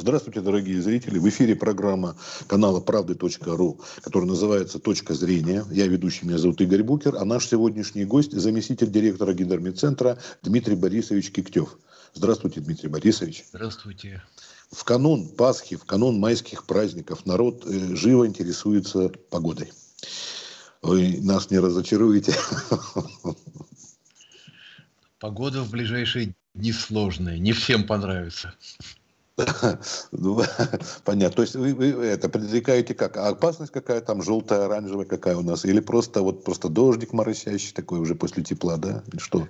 Здравствуйте, дорогие зрители. В эфире программа канала правды.ру, которая называется «Точка зрения». Я ведущий, меня зовут Игорь Букер, а наш сегодняшний гость – заместитель директора гидромедцентра Дмитрий Борисович Киктев. Здравствуйте, Дмитрий Борисович. Здравствуйте. В канун Пасхи, в канун майских праздников народ э, живо интересуется погодой. Вы нас не разочаруете. Погода в ближайшие дни сложная, не всем понравится. Ну, понятно. То есть вы, вы это предрекаете как? А опасность какая там, желтая, оранжевая какая у нас? Или просто вот просто дождик моросящий такой уже после тепла, да? Или что?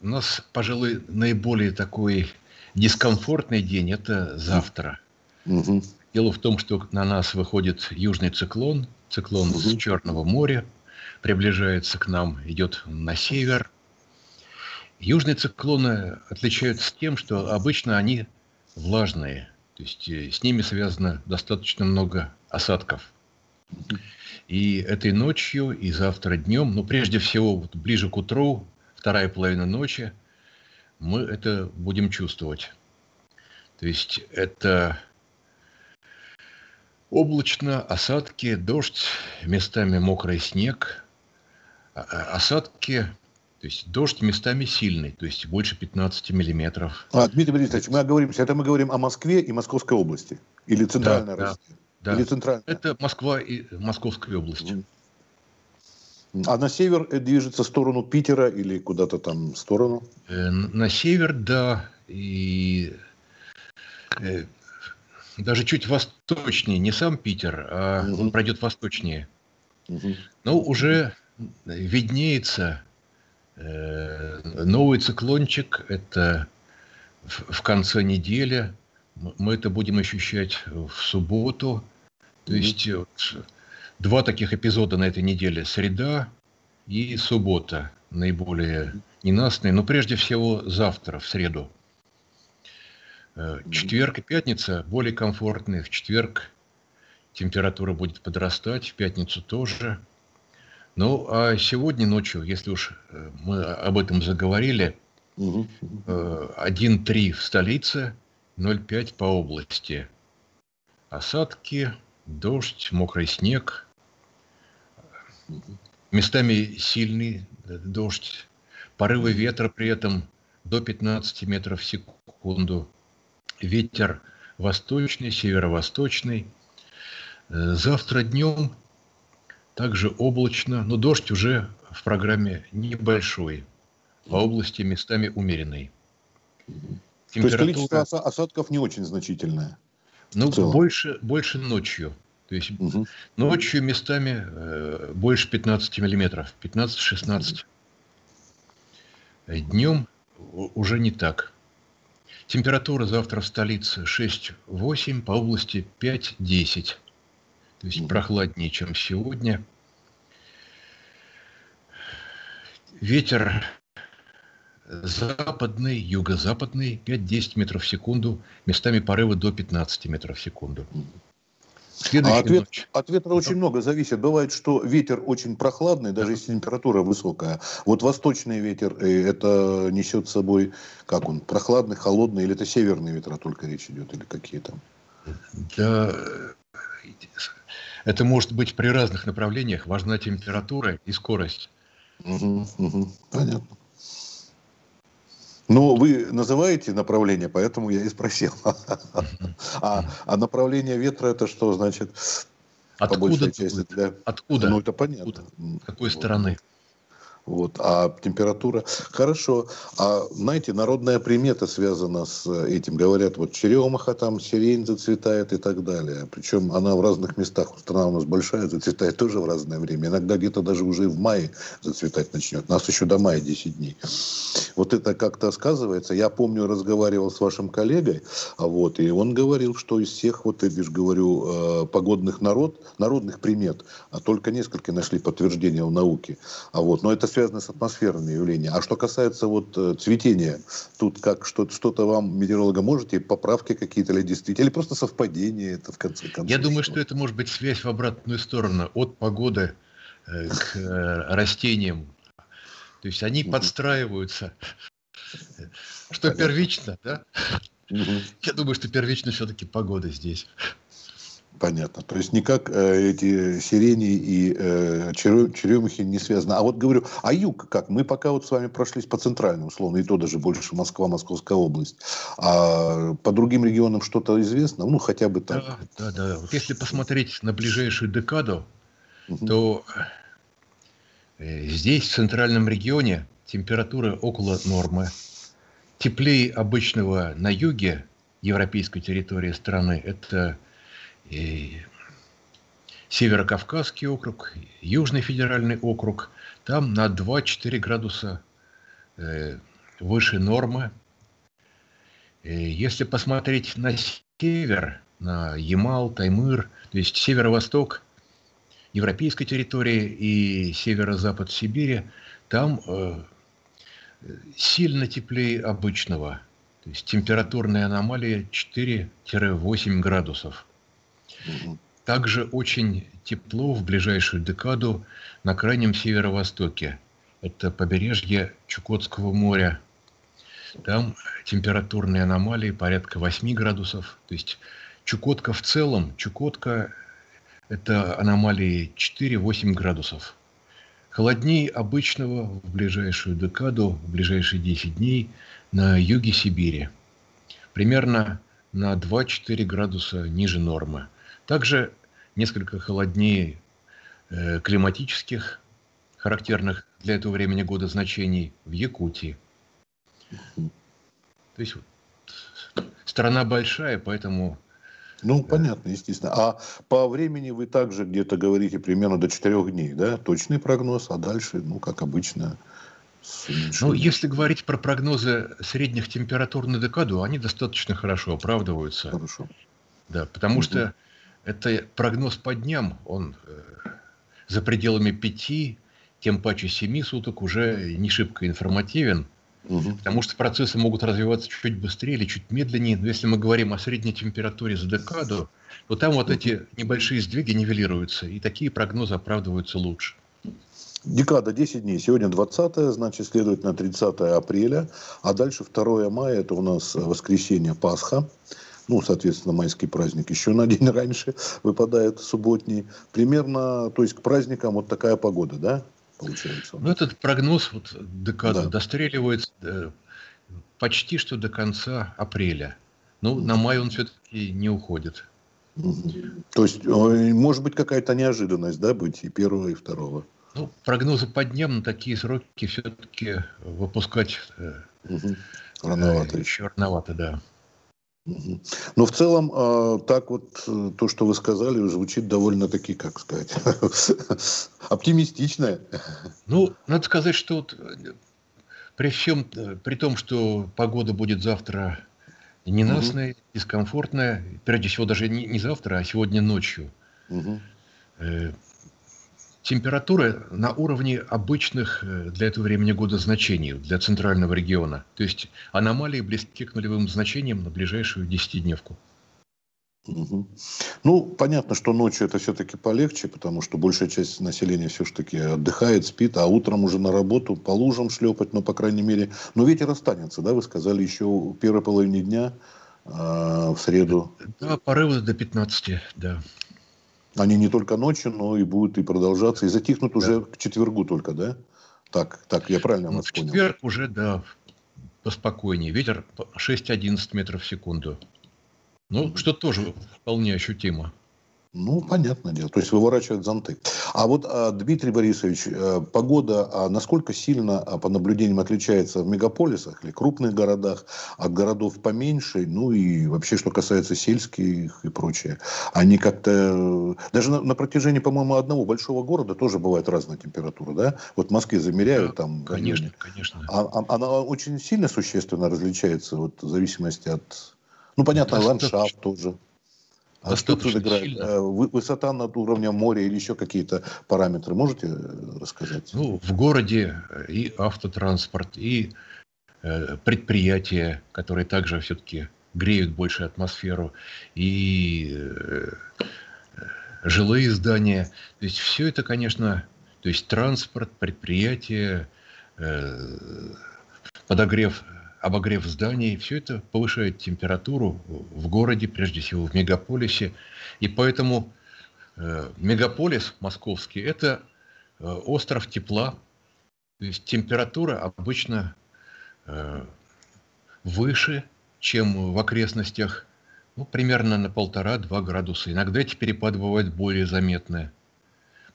У нас, пожалуй, наиболее такой дискомфортный день – это завтра. Угу. Дело в том, что на нас выходит южный циклон, циклон угу. с Черного моря, приближается к нам, идет на север, Южные циклоны отличаются тем, что обычно они влажные, то есть э, с ними связано достаточно много осадков. И этой ночью, и завтра днем, ну, прежде всего, вот ближе к утру, вторая половина ночи, мы это будем чувствовать. То есть это облачно, осадки, дождь, местами мокрый снег. А, а, осадки то есть дождь местами сильный, то есть больше 15 миллиметров. А, Дмитрий Борисович, мы говорим, это мы говорим о Москве и Московской области? Или центральной да, России? Да, Или центральная? Это Москва и Московская область. А на север движется в сторону Питера или куда-то там в сторону? Э, на север, да. И э, даже чуть восточнее, не сам Питер, а угу. он пройдет восточнее. Угу. Но уже виднеется Э, новый циклончик – это в конце недели. Мы это будем ощущать в субботу. То есть э, два таких эпизода на этой неделе – среда и суббота наиболее ненастные. Но прежде всего завтра, в среду. Э, четверг и пятница более комфортные. В четверг температура будет подрастать, в пятницу тоже – ну, а сегодня ночью, если уж э, мы об этом заговорили, 1,3 в столице, 0,5 по области. Осадки, дождь, мокрый снег, местами сильный дождь, порывы ветра при этом до 15 метров в секунду. Ветер восточный, северо-восточный. Э, завтра днем также облачно, но дождь уже в программе небольшой. По области местами умеренный. Температура... То есть количество осадков не очень значительное? Ну, больше, больше ночью. То есть угу. ночью местами э, больше 15 миллиметров, 15-16. Днем уже не так. Температура завтра в столице 6-8, по области 5-10 то есть прохладнее, чем сегодня. Ветер западный, юго-западный, 5-10 метров в секунду, местами порывы до 15 метров в секунду. а от, вет, от ветра очень много зависит. Бывает, что ветер очень прохладный, даже если температура высокая. Вот восточный ветер, э, это несет с собой, как он, прохладный, холодный, или это северные ветра только речь идет, или какие там? Да, это может быть при разных направлениях. Важна температура и скорость. Угу, угу, понятно. Ну, вы называете направление, поэтому я и спросил. А, а направление ветра это что значит? Откуда? Для... Откуда? Ну, это понятно. Откуда? С какой стороны? Вот, а температура... Хорошо. А, знаете, народная примета связана с этим. Говорят, вот черемаха там, сирень зацветает и так далее. Причем она в разных местах. Страна у нас большая, зацветает тоже в разное время. Иногда где-то даже уже в мае зацветать начнет. Нас еще до мая 10 дней. Вот это как-то сказывается. Я помню, разговаривал с вашим коллегой, а вот, и он говорил, что из всех, вот я лишь говорю, э, погодных народ, народных примет, а только несколько нашли подтверждения в науке. А вот, но это связано с атмосферными явлениями. А что касается вот э, цветения, тут как что-то, что-то вам, метеоролога, можете поправки какие-то или действительно, или просто совпадение это в конце концов? Я думаю, что это может быть связь в обратную сторону, от погоды э, к э, растениям. То есть они подстраиваются. Что первично, да? Я думаю, что первично все-таки погода здесь. Понятно. То есть никак э, эти сирени и э, черемухи не связаны. А вот говорю, а юг как? Мы пока вот с вами прошлись по центральным, условно, и то даже больше Москва, Московская область. А по другим регионам что-то известно? Ну, хотя бы так. Да, да, да. Вот если посмотреть на ближайшую декаду, угу. то э, здесь, в центральном регионе, температура около нормы. Теплее обычного на юге европейской территории страны. Это и Северокавказский округ, Южный федеральный округ, там на 2-4 градуса э, выше нормы. И если посмотреть на север, на Ямал, Таймыр, то есть северо-восток европейской территории и северо-запад Сибири, там э, сильно теплее обычного. То есть температурная аномалия 4-8 градусов. Также очень тепло в ближайшую декаду на крайнем северо-востоке. Это побережье Чукотского моря. Там температурные аномалии порядка 8 градусов. То есть Чукотка в целом, Чукотка – это аномалии 4-8 градусов. Холоднее обычного в ближайшую декаду, в ближайшие 10 дней на юге Сибири. Примерно на 2-4 градуса ниже нормы. Также несколько холоднее э, климатических, характерных для этого времени года значений в Якутии. То есть страна большая, поэтому... Ну, понятно, естественно. А по времени вы также где-то говорите примерно до четырех дней, да? Точный прогноз, а дальше, ну, как обычно, ну, если говорить про прогнозы средних температур на декаду, они достаточно хорошо оправдываются. Хорошо. Да, потому угу. что это прогноз по дням, он э, за пределами пяти, тем паче семи суток уже не шибко информативен, угу. потому что процессы могут развиваться чуть быстрее или чуть медленнее. Но если мы говорим о средней температуре за декаду, то там вот эти небольшие сдвиги нивелируются, и такие прогнозы оправдываются лучше. Декада 10 дней. Сегодня 20, значит, следовательно, 30 апреля. А дальше 2 мая, это у нас воскресенье Пасха ну, соответственно, майский праздник еще на день раньше выпадает субботний. Примерно, то есть к праздникам вот такая погода, да, получается? Ну, этот прогноз вот декада да. достреливается э, почти что до конца апреля. Ну, на май он все-таки не уходит. То есть, может быть, какая-то неожиданность, да, быть и первого, и второго? Ну, прогнозы по дням на такие сроки все-таки выпускать угу. рановато. Э, еще рановато, да. Но в целом, а, так вот, э, то, что вы сказали, звучит довольно-таки, как сказать, оптимистично. Ну, надо сказать, что вот э, при всем, э, при том, что погода будет завтра ненастная, угу. дискомфортная, прежде всего даже не, не завтра, а сегодня ночью, угу температура на уровне обычных э, для этого времени года значений для центрального региона. То есть аномалии близки к нулевым значениям на ближайшую десятидневку. Угу. Ну, понятно, что ночью это все-таки полегче, потому что большая часть населения все-таки отдыхает, спит, а утром уже на работу по лужам шлепать, но, по крайней мере, но ветер останется, да, вы сказали, еще в первой половине дня э, в среду. Да, порывы до 15, да. Они не только ночью, но и будут и продолжаться, и затихнут да. уже к четвергу только, да? Так, так, я правильно ну, вас понял? четверг уже, да, поспокойнее. Ветер 6-11 метров в секунду. Ну, что тоже вполне ощутимо. Ну, понятное дело. То есть выворачивают зонты. А вот, а, Дмитрий Борисович, а, погода а, насколько сильно а, по наблюдениям отличается в мегаполисах или крупных городах от городов поменьше? Ну и вообще, что касается сельских и прочее. Они как-то... Даже на, на протяжении, по-моему, одного большого города тоже бывает разная температура, да? Вот в Москве замеряют да, там... Конечно, конечно. А, а, она очень сильно существенно различается вот, в зависимости от... Ну, понятно, ландшафт тоже. А что тут играет? Э, высота над уровнем моря или еще какие-то параметры можете э, рассказать? Ну, в городе э, и автотранспорт, и э, предприятия, которые также все-таки греют больше атмосферу, и э, жилые здания. То есть все это, конечно, то есть транспорт, предприятия, э, подогрев обогрев зданий, все это повышает температуру в городе, прежде всего в мегаполисе. И поэтому э, мегаполис московский – это э, остров тепла. То есть температура обычно э, выше, чем в окрестностях, ну, примерно на полтора-два градуса. Иногда эти перепады бывают более заметные.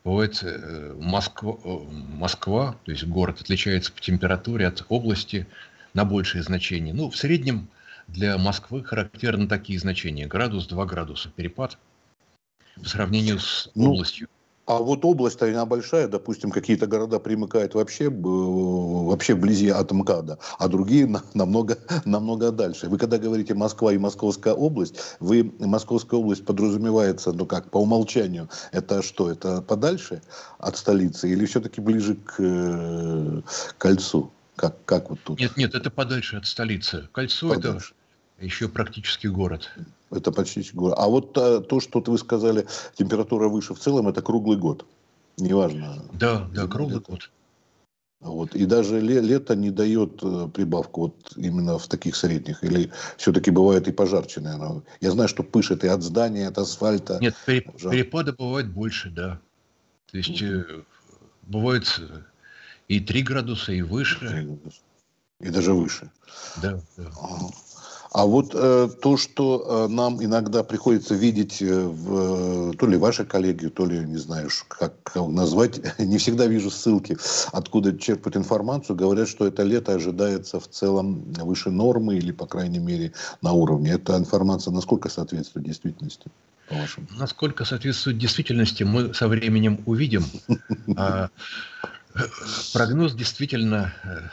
Бывает э, Москва, э, Москва, то есть город отличается по температуре от области на большее значение. Ну, в среднем для Москвы характерны такие значения. Градус, 2 градуса перепад по сравнению с ну, областью. А вот область-то она большая, допустим, какие-то города примыкают вообще, вообще вблизи от МКАДа, а другие намного, намного дальше. Вы когда говорите Москва и Московская область, вы Московская область подразумевается, ну как, по умолчанию, это что, это подальше от столицы или все-таки ближе к э, кольцу? Как, как вот тут? Нет, нет, это подальше от столицы. Кольцо подальше. это еще практически город. Это почти город. А вот то, что вы сказали, температура выше в целом, это круглый год. Неважно. Да, да, круглый это. год. Вот. И даже лето не дает э, прибавку вот именно в таких средних. Или все-таки бывает и пожарче, наверное. Я знаю, что пышет и от здания, от асфальта. Нет, перепады бывают больше, да. То есть угу. бывает и 3 градуса, и выше. И даже выше. Да, да. А вот э, то, что э, нам иногда приходится видеть э, в, то ли вашей коллеги, то ли, не знаю, как, назвать, не всегда вижу ссылки, откуда черпают информацию, говорят, что это лето ожидается в целом выше нормы или, по крайней мере, на уровне. Эта информация насколько соответствует действительности? По-вашему? Насколько соответствует действительности, мы со временем увидим. Прогноз действительно э,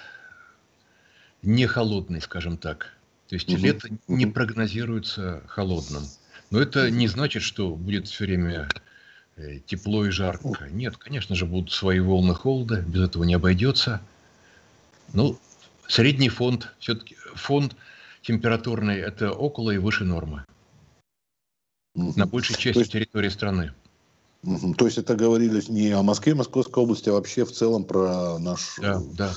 не холодный, скажем так. То есть угу. лето не прогнозируется холодным. Но это не значит, что будет все время э, тепло и жарко. Нет, конечно же, будут свои волны холода, без этого не обойдется. Ну, средний фонд, все-таки фонд температурный – это около и выше нормы. На большей части есть... территории страны. То есть это говорилось не о Москве, Московской области, а вообще в целом про нашу да, да.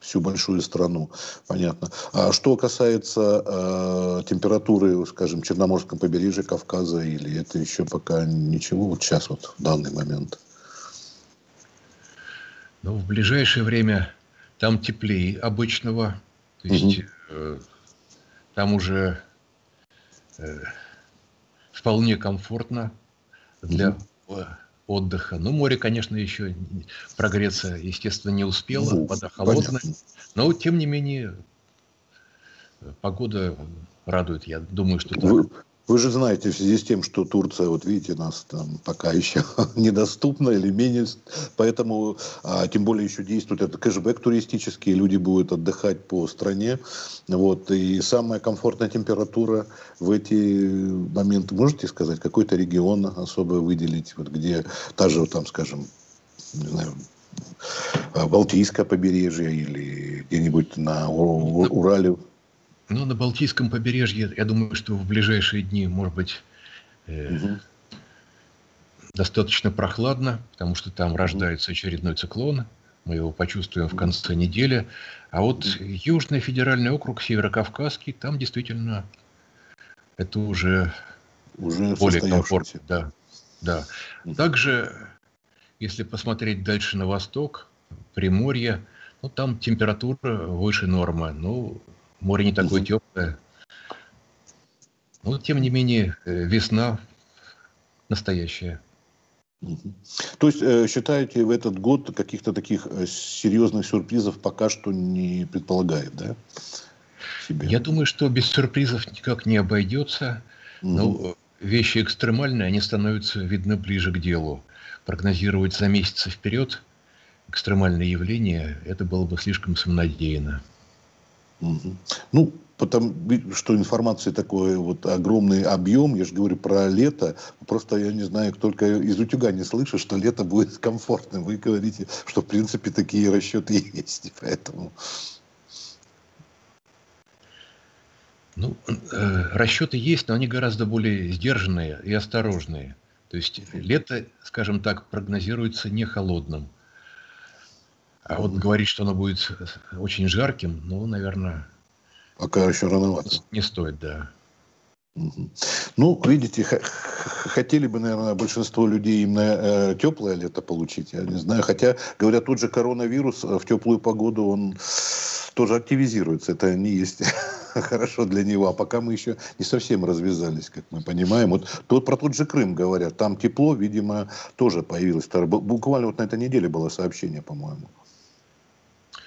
всю большую страну. Понятно. А что касается э, температуры, скажем, Черноморском побережье Кавказа, или это еще пока ничего, вот сейчас вот в данный момент? Ну, в ближайшее время там теплее обычного. То есть угу. э, там уже э, вполне комфортно для угу отдыха. Ну, море, конечно, еще прогреться, естественно, не успело, ну, вода холодная. Понятно. Но, тем не менее, погода радует. Я думаю, что так. Вы же знаете, в связи с тем, что Турция, вот видите, нас там пока еще недоступна или менее, поэтому, а, тем более еще действует этот кэшбэк туристический, люди будут отдыхать по стране, вот, и самая комфортная температура в эти моменты, можете сказать, какой-то регион особо выделить, вот где та же, там, скажем, не знаю, Балтийское побережье или где-нибудь на Урале? Ну, на Балтийском побережье, я думаю, что в ближайшие дни, может быть, э, угу. достаточно прохладно, потому что там рождается очередной циклон. Мы его почувствуем в конце недели. А вот Южный федеральный округ, Северокавказский, там действительно это уже, уже более комфортно. Да, да. Также, если посмотреть дальше на восток, Приморье, ну, там температура выше нормы. Ну, море не такое теплое. Но, тем не менее, э, весна настоящая. То есть, э, считаете, в этот год каких-то таких э, серьезных сюрпризов пока что не предполагает, да? Себе? Я думаю, что без сюрпризов никак не обойдется. Угу. Но вещи экстремальные, они становятся видны ближе к делу. Прогнозировать за месяцы вперед экстремальные явления, это было бы слишком самонадеянно. Ну, потому что информации такой вот огромный объем, я же говорю про лето, просто я не знаю, только из утюга не слышу, что лето будет комфортным. Вы говорите, что в принципе такие расчеты есть, поэтому... Ну, э, расчеты есть, но они гораздо более сдержанные и осторожные. То есть лето, скажем так, прогнозируется не холодным. А вот говорить, что оно будет очень жарким, ну, наверное, Пока еще рановато. Не стоит, да. Ну, видите, хотели бы, наверное, большинство людей именно э, теплое лето получить, я не знаю. Хотя, говорят, тут же коронавирус э, в теплую погоду, он тоже активизируется. Это не есть хорошо для него. А пока мы еще не совсем развязались, как мы понимаем. Вот тут про тот же Крым говорят. Там тепло, видимо, тоже появилось. Буквально вот на этой неделе было сообщение, по-моему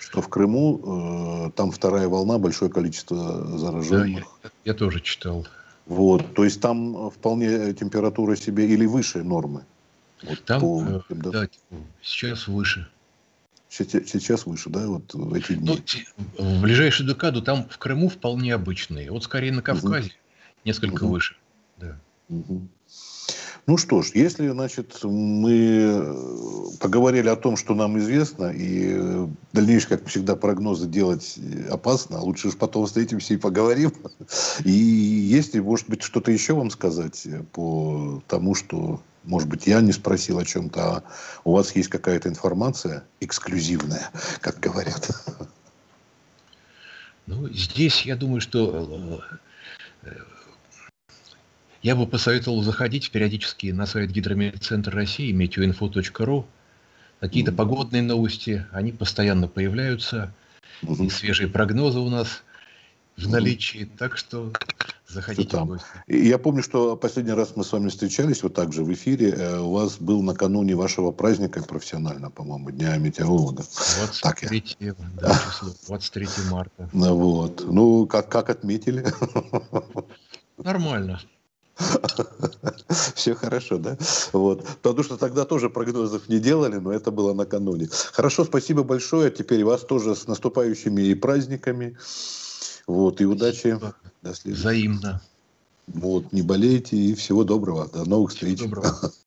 что в Крыму э, там вторая волна, большое количество зараженных. Да, я, я тоже читал. Вот, то есть там вполне температура себе или выше нормы. Вот там, по, э, да, да, сейчас выше. Сейчас, сейчас выше, да, вот в эти дни. Ну, в ближайшую декаду там в Крыму вполне обычные. Вот скорее на Кавказе угу. несколько угу. выше. Да. Угу. Ну что ж, если, значит, мы поговорили о том, что нам известно, и дальнейшие, как всегда, прогнозы делать опасно, а лучше уж потом встретимся и поговорим. И если, может быть, что-то еще вам сказать по тому, что, может быть, я не спросил о чем-то, а у вас есть какая-то информация эксклюзивная, как говорят. Ну, здесь, я думаю, что э, я бы посоветовал заходить периодически на сайт Гидрометцентра России, метеоинфо.ру. Какие-то mm-hmm. погодные новости, они постоянно появляются. Mm-hmm. И свежие прогнозы у нас в наличии. Mm-hmm. Так что заходите там. в гости. Я помню, что последний раз мы с вами встречались вот так же в эфире. Э, у вас был накануне вашего праздника профессионально, по-моему, Дня метеоролога. 23, так да, число, 23 марта. Ну, вот. Ну, как, как отметили? Нормально. Все хорошо, да? Вот. Потому что тогда тоже прогнозов не делали, но это было накануне. Хорошо, спасибо большое. Теперь вас тоже с наступающими и праздниками. Вот, и удачи. До следующего. Взаимно. Вот, не болейте и всего доброго. До новых всего встреч. Доброго.